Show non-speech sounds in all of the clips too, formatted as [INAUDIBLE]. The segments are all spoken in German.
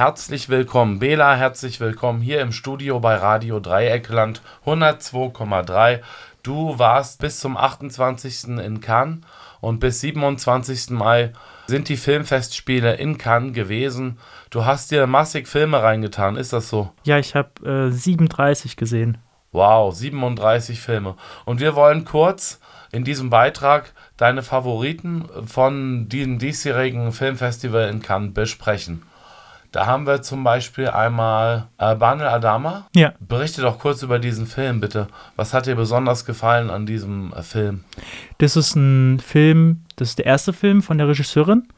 herzlich willkommen. Bela, herzlich willkommen hier im Studio bei Radio Dreieckland 102,3. Du warst bis zum 28. in Cannes und bis 27. Mai sind die Filmfestspiele in Cannes gewesen. Du hast dir massig Filme reingetan, ist das so? Ja, ich habe äh, 37 gesehen. Wow, 37 Filme. Und wir wollen kurz in diesem Beitrag deine Favoriten von diesem diesjährigen Filmfestival in Cannes besprechen. Da haben wir zum Beispiel einmal äh, Banel Adama. Ja. Berichte doch kurz über diesen Film, bitte. Was hat dir besonders gefallen an diesem äh, Film? Das ist ein Film, das ist der erste Film von der Regisseurin.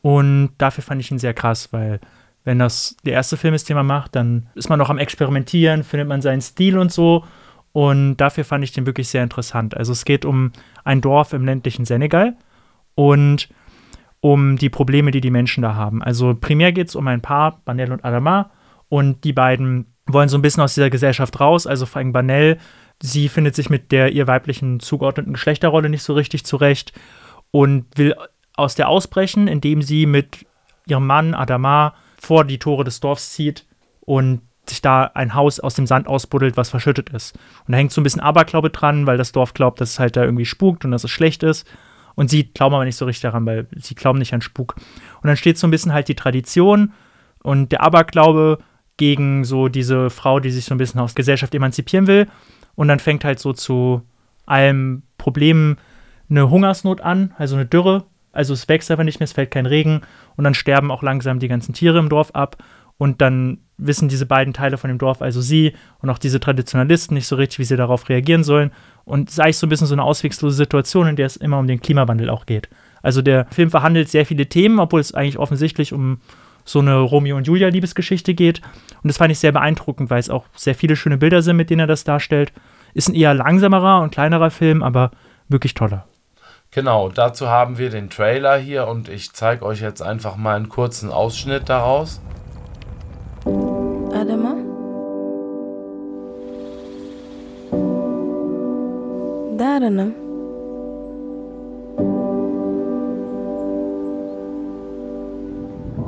Und dafür fand ich ihn sehr krass, weil wenn das der erste Film ist, den man macht, dann ist man noch am Experimentieren, findet man seinen Stil und so. Und dafür fand ich den wirklich sehr interessant. Also es geht um ein Dorf im ländlichen Senegal und um die Probleme, die die Menschen da haben. Also primär geht es um ein Paar, Banel und Adama, und die beiden wollen so ein bisschen aus dieser Gesellschaft raus. Also vor allem Banel, sie findet sich mit der ihr weiblichen zugeordneten Geschlechterrolle nicht so richtig zurecht und will aus der ausbrechen, indem sie mit ihrem Mann Adama vor die Tore des Dorfs zieht und sich da ein Haus aus dem Sand ausbuddelt, was verschüttet ist. Und da hängt so ein bisschen Aberglaube dran, weil das Dorf glaubt, dass es halt da irgendwie spukt und dass es schlecht ist. Und sie glauben aber nicht so richtig daran, weil sie glauben nicht an Spuk. Und dann steht so ein bisschen halt die Tradition und der Aberglaube gegen so diese Frau, die sich so ein bisschen aus Gesellschaft emanzipieren will. Und dann fängt halt so zu allem Problemen eine Hungersnot an, also eine Dürre. Also es wächst einfach nicht mehr, es fällt kein Regen. Und dann sterben auch langsam die ganzen Tiere im Dorf ab. Und dann wissen diese beiden Teile von dem Dorf, also sie und auch diese Traditionalisten, nicht so richtig, wie sie darauf reagieren sollen. Und es ist eigentlich so ein bisschen so eine auswegslose Situation, in der es immer um den Klimawandel auch geht. Also der Film verhandelt sehr viele Themen, obwohl es eigentlich offensichtlich um so eine Romeo und Julia Liebesgeschichte geht. Und das fand ich sehr beeindruckend, weil es auch sehr viele schöne Bilder sind, mit denen er das darstellt. Ist ein eher langsamerer und kleinerer Film, aber wirklich toller. Genau, dazu haben wir den Trailer hier und ich zeige euch jetzt einfach mal einen kurzen Ausschnitt daraus. Daranam?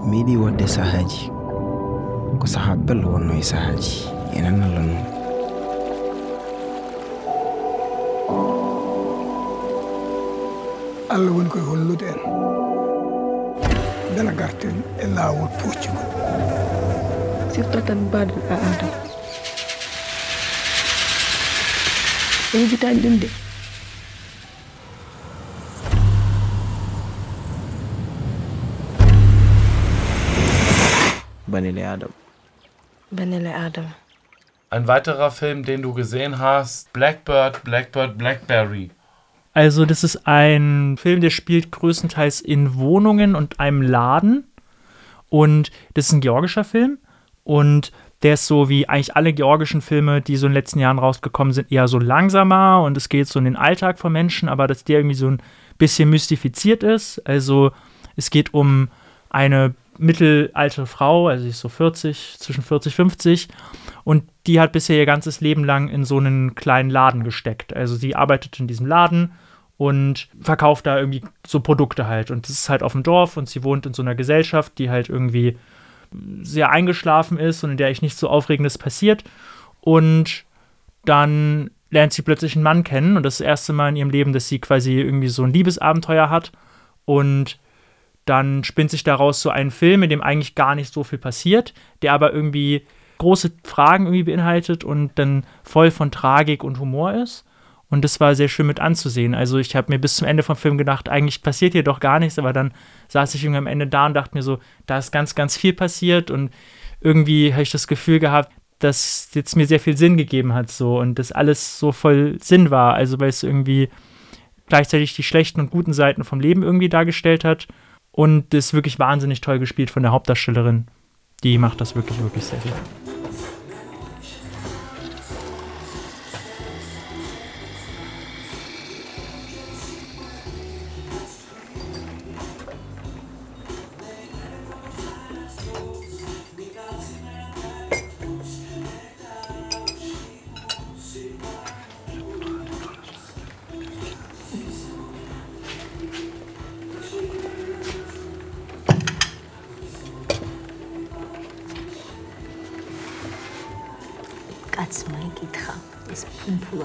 mi yiɗi wadde sahaaji ko saha bello wonno e sahaaji enen allah noon allah woni koye hollude en bela garten e laawol Surtout tan a. E ɗum de. Banele adam Benele Adam. Ein weiterer Film, den du gesehen hast, Blackbird, Blackbird, Blackberry. Also, das ist ein Film, der spielt größtenteils in Wohnungen und einem Laden. Und das ist ein georgischer Film. Und der ist so wie eigentlich alle georgischen Filme, die so in den letzten Jahren rausgekommen sind, eher so langsamer und es geht so in den Alltag von Menschen, aber dass der irgendwie so ein bisschen mystifiziert ist. Also, es geht um eine mittelalte Frau, also sie ist so 40, zwischen 40, 50 und die hat bisher ihr ganzes Leben lang in so einen kleinen Laden gesteckt. Also sie arbeitet in diesem Laden und verkauft da irgendwie so Produkte halt. Und das ist halt auf dem Dorf und sie wohnt in so einer Gesellschaft, die halt irgendwie sehr eingeschlafen ist und in der echt nichts so Aufregendes passiert. Und dann lernt sie plötzlich einen Mann kennen und das, ist das erste Mal in ihrem Leben, dass sie quasi irgendwie so ein Liebesabenteuer hat. Und dann spinnt sich daraus so ein Film, in dem eigentlich gar nicht so viel passiert, der aber irgendwie große Fragen irgendwie beinhaltet und dann voll von Tragik und Humor ist. Und das war sehr schön mit anzusehen. Also ich habe mir bis zum Ende vom Film gedacht, eigentlich passiert hier doch gar nichts, aber dann saß ich irgendwie am Ende da und dachte mir so, da ist ganz, ganz viel passiert und irgendwie habe ich das Gefühl gehabt, dass jetzt mir sehr viel Sinn gegeben hat so und das alles so voll Sinn war. Also weil es irgendwie gleichzeitig die schlechten und guten Seiten vom Leben irgendwie dargestellt hat und ist wirklich wahnsinnig toll gespielt von der Hauptdarstellerin. Die macht das wirklich, wirklich sehr gut.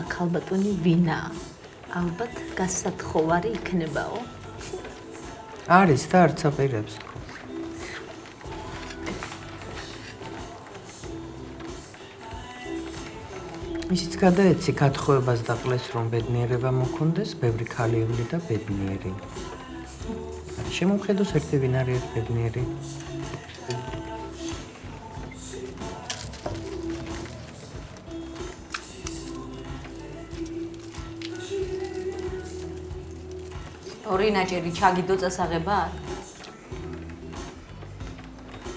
ფუნფულა ქალბატონი ვინაა? ალბათ გასათხოვარი იქნებაო. არის და არც აპირებს თქო. ისიც გადაეცი გათხოვებას და ყლეს რომ ბედნიერება მოქონდეს, ბევრი ქალიული და ბედნიერი. შემოხედოს ერთი ვინ არის ბედნიერი?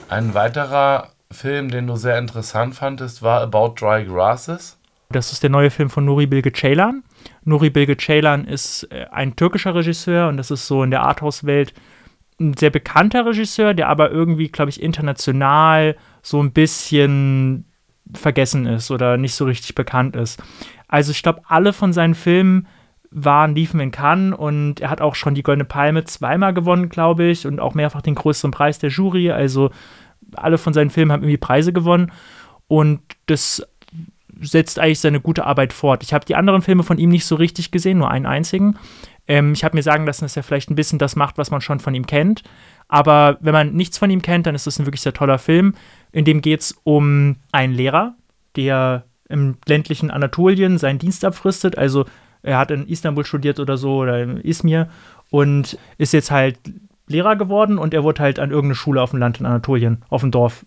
Ein weiterer Film, den du sehr interessant fandest, war About Dry Grasses. Das ist der neue Film von Nuri Bilge Ceylan. Nuri Bilge Ceylan ist äh, ein türkischer Regisseur und das ist so in der Arthouse-Welt ein sehr bekannter Regisseur, der aber irgendwie, glaube ich, international so ein bisschen vergessen ist oder nicht so richtig bekannt ist. Also ich glaube, alle von seinen Filmen waren, liefen in Cannes und er hat auch schon die Goldene Palme zweimal gewonnen, glaube ich, und auch mehrfach den größeren Preis der Jury. Also alle von seinen Filmen haben irgendwie Preise gewonnen und das setzt eigentlich seine gute Arbeit fort. Ich habe die anderen Filme von ihm nicht so richtig gesehen, nur einen einzigen. Ähm, ich habe mir sagen lassen, dass er vielleicht ein bisschen das macht, was man schon von ihm kennt. Aber wenn man nichts von ihm kennt, dann ist das ein wirklich sehr toller Film. In dem geht es um einen Lehrer, der im ländlichen Anatolien seinen Dienst abfristet. Also er hat in Istanbul studiert oder so oder in Izmir und ist jetzt halt Lehrer geworden und er wurde halt an irgendeine Schule auf dem Land in Anatolien, auf dem Dorf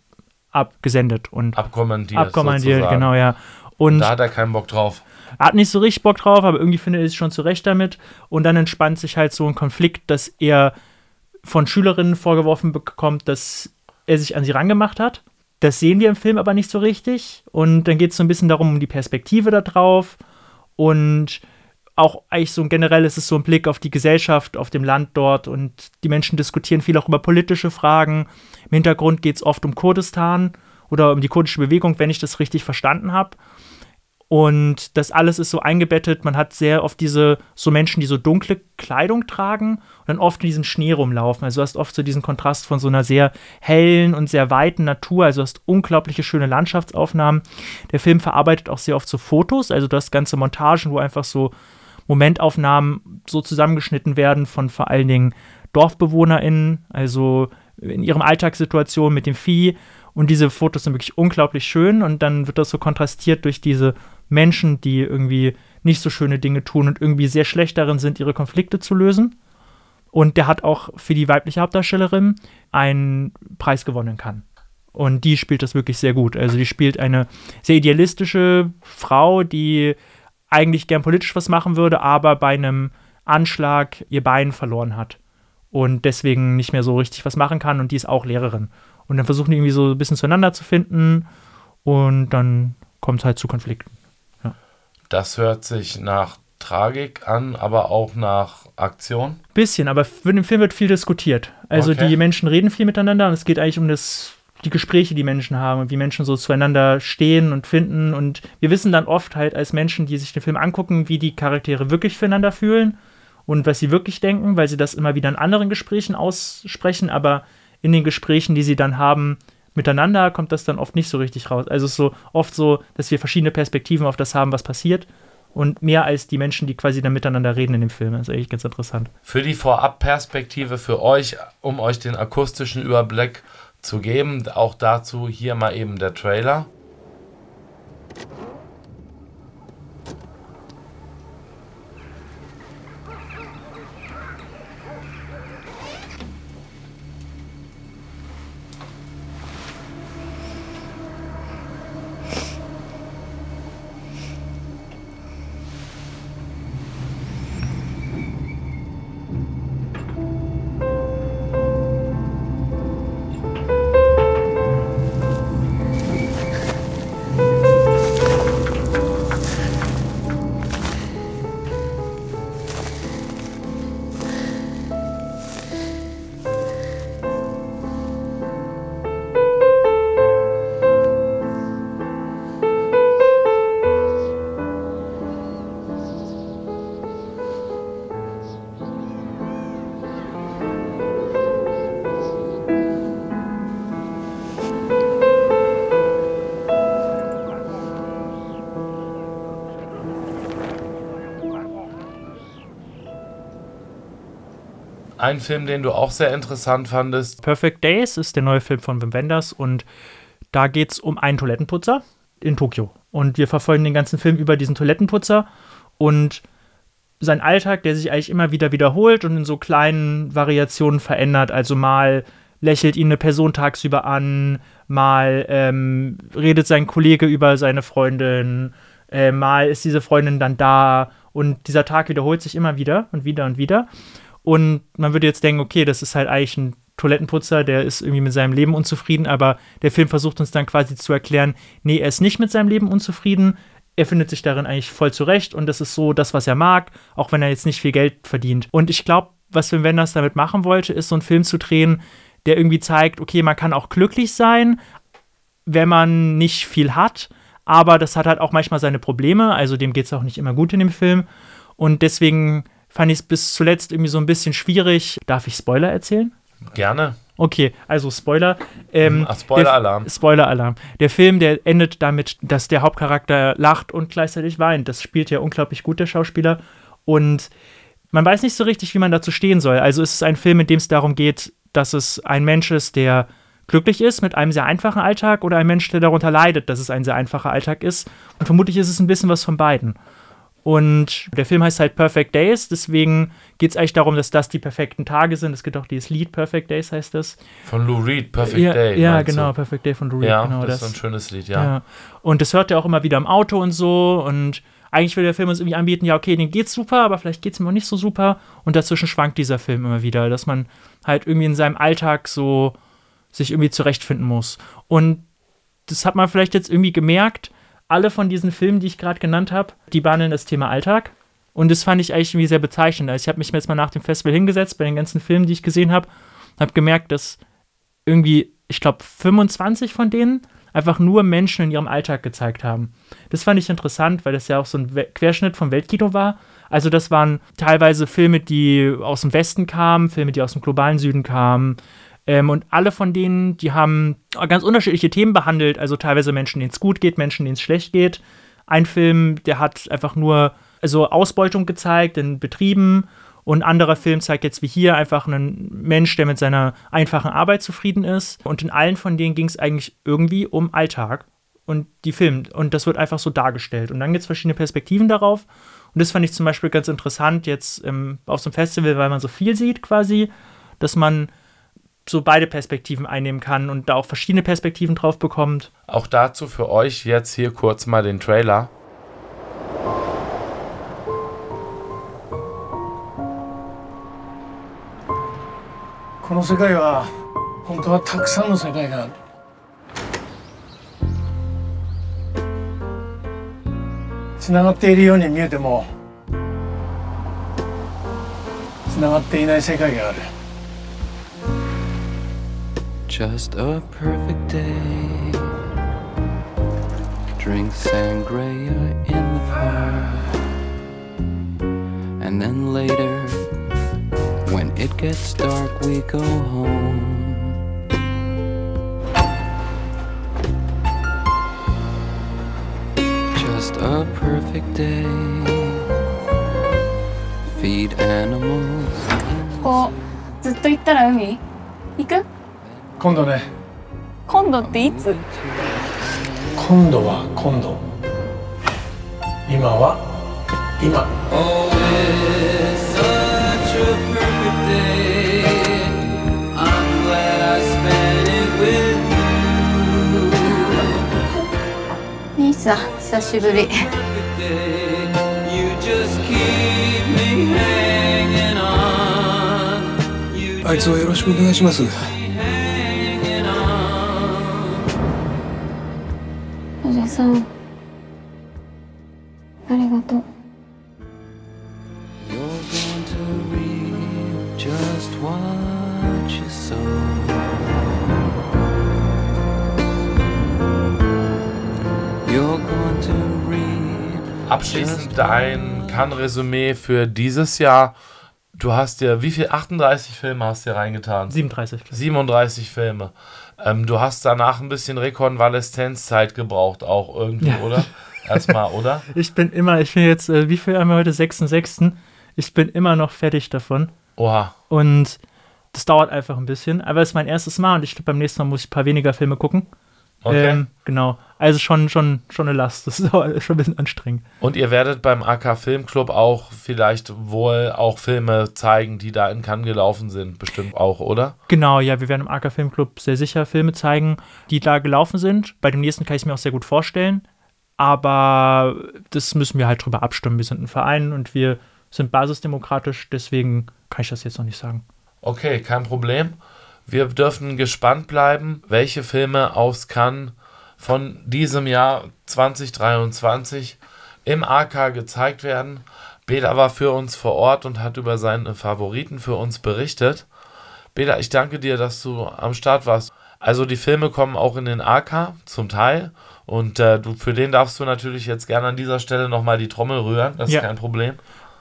abgesendet und Abkommandiert. abkommandiert, sozusagen. genau, ja. Und Da hat er keinen Bock drauf. er hat nicht so richtig Bock drauf, aber irgendwie findet er sich schon zurecht damit. Und dann entspannt sich halt so ein Konflikt, dass er von Schülerinnen vorgeworfen bekommt, dass er sich an sie rangemacht hat. Das sehen wir im Film aber nicht so richtig. Und dann geht es so ein bisschen darum, um die Perspektive da drauf. Und auch eigentlich so ein generell ist es so ein Blick auf die Gesellschaft, auf dem Land dort. Und die Menschen diskutieren viel auch über politische Fragen. Im Hintergrund geht es oft um Kurdistan oder um die kurdische Bewegung, wenn ich das richtig verstanden habe. Und das alles ist so eingebettet. Man hat sehr oft diese so Menschen, die so dunkle Kleidung tragen und dann oft in diesem Schnee rumlaufen. Also du hast oft so diesen Kontrast von so einer sehr hellen und sehr weiten Natur. Also du hast unglaubliche schöne Landschaftsaufnahmen. Der Film verarbeitet auch sehr oft so Fotos. Also du hast ganze Montagen, wo einfach so Momentaufnahmen so zusammengeschnitten werden von vor allen Dingen DorfbewohnerInnen, also in ihren Alltagssituationen mit dem Vieh. Und diese Fotos sind wirklich unglaublich schön und dann wird das so kontrastiert durch diese Menschen, die irgendwie nicht so schöne Dinge tun und irgendwie sehr schlecht darin sind, ihre Konflikte zu lösen. Und der hat auch für die weibliche Hauptdarstellerin einen Preis gewonnen kann. Und die spielt das wirklich sehr gut. Also die spielt eine sehr idealistische Frau, die eigentlich gern politisch was machen würde, aber bei einem Anschlag ihr Bein verloren hat und deswegen nicht mehr so richtig was machen kann und die ist auch Lehrerin. Und dann versuchen die irgendwie so ein bisschen zueinander zu finden und dann kommt es halt zu Konflikten. Das hört sich nach Tragik an, aber auch nach Aktion. Bisschen, aber für den Film wird viel diskutiert. Also Okay. die Menschen reden viel miteinander und es geht eigentlich um das, die Gespräche, die Menschen haben und wie Menschen so zueinander stehen und finden. Und wir wissen dann oft halt als Menschen, die sich den Film angucken, wie die Charaktere wirklich füreinander fühlen und was sie wirklich denken, weil sie das immer wieder in anderen Gesprächen aussprechen, aber in den Gesprächen, die sie dann haben, miteinander kommt das dann oft nicht so richtig raus. Also es ist so oft so, dass wir verschiedene Perspektiven auf das haben, was passiert. Und mehr als die Menschen, die quasi dann miteinander reden in dem Film. Das ist eigentlich ganz interessant. Für die Vorabperspektive für euch, um euch den akustischen Überblick zu geben, auch dazu hier mal eben der Trailer. Ein Film, den du auch sehr interessant fandest. Perfect Days ist der neue Film von Wim Wenders und da geht es um einen Toilettenputzer in Tokio. Und wir verfolgen den ganzen Film über diesen Toilettenputzer und sein Alltag, der sich eigentlich immer wieder wiederholt und in so kleinen Variationen verändert. Also mal lächelt ihn eine Person tagsüber an, mal ähm, redet sein Kollege über seine Freundin, äh, mal ist diese Freundin dann da und dieser Tag wiederholt sich immer wieder und wieder und wieder. Und man würde jetzt denken, okay, das ist halt eigentlich ein Toilettenputzer, der ist irgendwie mit seinem Leben unzufrieden, aber der Film versucht uns dann quasi zu erklären, nee, er ist nicht mit seinem Leben unzufrieden, er findet sich darin eigentlich voll zurecht und das ist so das, was er mag, auch wenn er jetzt nicht viel Geld verdient. Und ich glaube, was Wim Wenders damit machen wollte, ist so einen Film zu drehen, der irgendwie zeigt, okay, man kann auch glücklich sein, wenn man nicht viel hat, aber das hat halt auch manchmal seine Probleme, also dem geht es auch nicht immer gut in dem Film. Und deswegen fand ich es bis zuletzt irgendwie so ein bisschen schwierig. Darf ich Spoiler erzählen? Gerne. Okay, also Spoiler. Ähm, Ach, Spoiler-Alarm. der- Spoiler-Alarm. Der Film, der endet damit, dass der Hauptcharakter lacht und gleichzeitig weint. Das spielt ja unglaublich gut, der Schauspieler. Und man weiß nicht so richtig, wie man dazu stehen soll. Also es ist ein Film, in dem es darum geht, dass es ein Mensch ist, der glücklich ist mit einem sehr einfachen Alltag oder ein Mensch, der darunter leidet, dass es ein sehr einfacher Alltag ist. Und vermutlich ist es ein bisschen was von beiden. Und der Film heißt halt Perfect Days, deswegen geht es eigentlich darum, dass das die perfekten Tage sind. Es gibt auch dieses Lied Perfect Days, heißt das. Von Lou Reed, Perfect ja, Day. Ja, genau, Du? Perfect Day von Lou Reed. Ja, genau, das, ist ein schönes Lied, ja. ja. Und das hört er auch immer wieder im Auto und so. Und eigentlich will der Film uns irgendwie anbieten, ja, okay, den geht's super, aber vielleicht geht's ihm auch nicht so super. Und dazwischen schwankt dieser Film immer wieder, dass man halt irgendwie in seinem Alltag so sich irgendwie zurechtfinden muss. Und das hat man vielleicht jetzt irgendwie gemerkt. Alle von diesen Filmen, die ich gerade genannt habe, die behandeln das Thema Alltag. Und das fand ich eigentlich irgendwie sehr bezeichnend. Also ich habe mich jetzt mal nach dem Festival hingesetzt bei den ganzen Filmen, die ich gesehen habe, und habe gemerkt, dass irgendwie, ich glaube, 25 von denen einfach nur Menschen in ihrem Alltag gezeigt haben. Das fand ich interessant, weil das ja auch so ein Querschnitt vom Weltkino war. Also das waren teilweise Filme, die aus dem Westen kamen, Filme, die aus dem globalen Süden kamen. Ähm, und alle von denen, die haben ganz unterschiedliche Themen behandelt. Also teilweise Menschen, denen es gut geht, Menschen, denen es schlecht geht. Ein Film, der hat einfach nur also Ausbeutung gezeigt in Betrieben. Und ein anderer Film zeigt jetzt wie hier einfach einen Mensch, der mit seiner einfachen Arbeit zufrieden ist. Und in allen von denen ging es eigentlich irgendwie um Alltag und die Film. Und das wird einfach so dargestellt. Und dann gibt es verschiedene Perspektiven darauf. Und das fand ich zum Beispiel ganz interessant jetzt ähm, auf so einem Festival, weil man so viel sieht quasi, dass man so beide Perspektiven einnehmen kann und da auch verschiedene Perspektiven drauf bekommt. Auch dazu für euch jetzt hier kurz mal den Trailer. この世界は本当はたくさんの世界があるつながっているように見えてもつながっていない世界がある Just a perfect day. Drink sangria in the park. And then later, when it gets dark, we go home. Just a perfect day. Feed animals. こうずっと行ったら海行く 今度ね。今度っていつ？今度は今度。今は今。兄さん久しぶり。あいつはよろしくお願いします。さんありがとう You're going to reap just what you sow. You're going to reap Abschließend dein Cannes-Resümee für dieses Jahr. Du hast dir, wie viel? 38 Filme hast du dir reingetan? 37. 37 Filme. Ähm, du hast danach ein bisschen Rekonvaleszenzzeit gebraucht, auch irgendwie, Ja. oder? Erstmal, oder? [LAUGHS] Ich bin immer, ich bin jetzt, äh, wie viel haben wir heute? 6.6. Ich bin immer noch fertig davon. Oha. Und das dauert einfach ein bisschen. Aber es ist mein erstes Mal und ich glaube, beim nächsten Mal muss ich ein paar weniger Filme gucken. Okay. Ähm, genau. Also schon, schon, schon eine Last. Das ist [LAUGHS] schon ein bisschen anstrengend. Und ihr werdet beim AK Filmclub auch vielleicht wohl auch Filme zeigen, die da in Cannes gelaufen sind. Bestimmt auch, oder? Genau, ja, wir werden im AK Filmclub sehr sicher Filme zeigen, die da gelaufen sind. Bei dem nächsten kann ich es mir auch sehr gut vorstellen. Aber das müssen wir halt drüber abstimmen. Wir sind ein Verein und wir sind basisdemokratisch, deswegen kann ich das jetzt noch nicht sagen. Okay, kein Problem. Wir dürfen gespannt bleiben, welche Filme aus Cannes von diesem Jahr 2023 im AK gezeigt werden. Bela war für uns vor Ort und hat über seine Favoriten für uns berichtet. Bela, ich danke dir, dass du am Start warst. Also die Filme kommen auch in den AK zum Teil und äh, du, für den darfst du natürlich jetzt gerne an dieser Stelle nochmal die Trommel rühren, das Ja. ist kein Problem.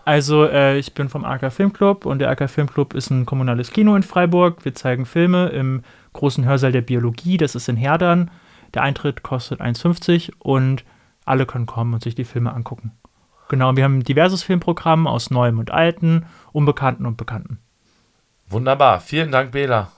Also, äh, ich bin vom AK Filmclub und der AK Filmclub ist ein kommunales Kino in Freiburg. Wir zeigen Filme im großen Hörsaal der Biologie, das ist in Herdern. Der Eintritt kostet 1,50 und alle können kommen und sich die Filme angucken. Genau, wir haben ein diverses Filmprogramm aus Neuem und Alten, Unbekannten und Bekannten. Wunderbar, vielen Dank, Bela.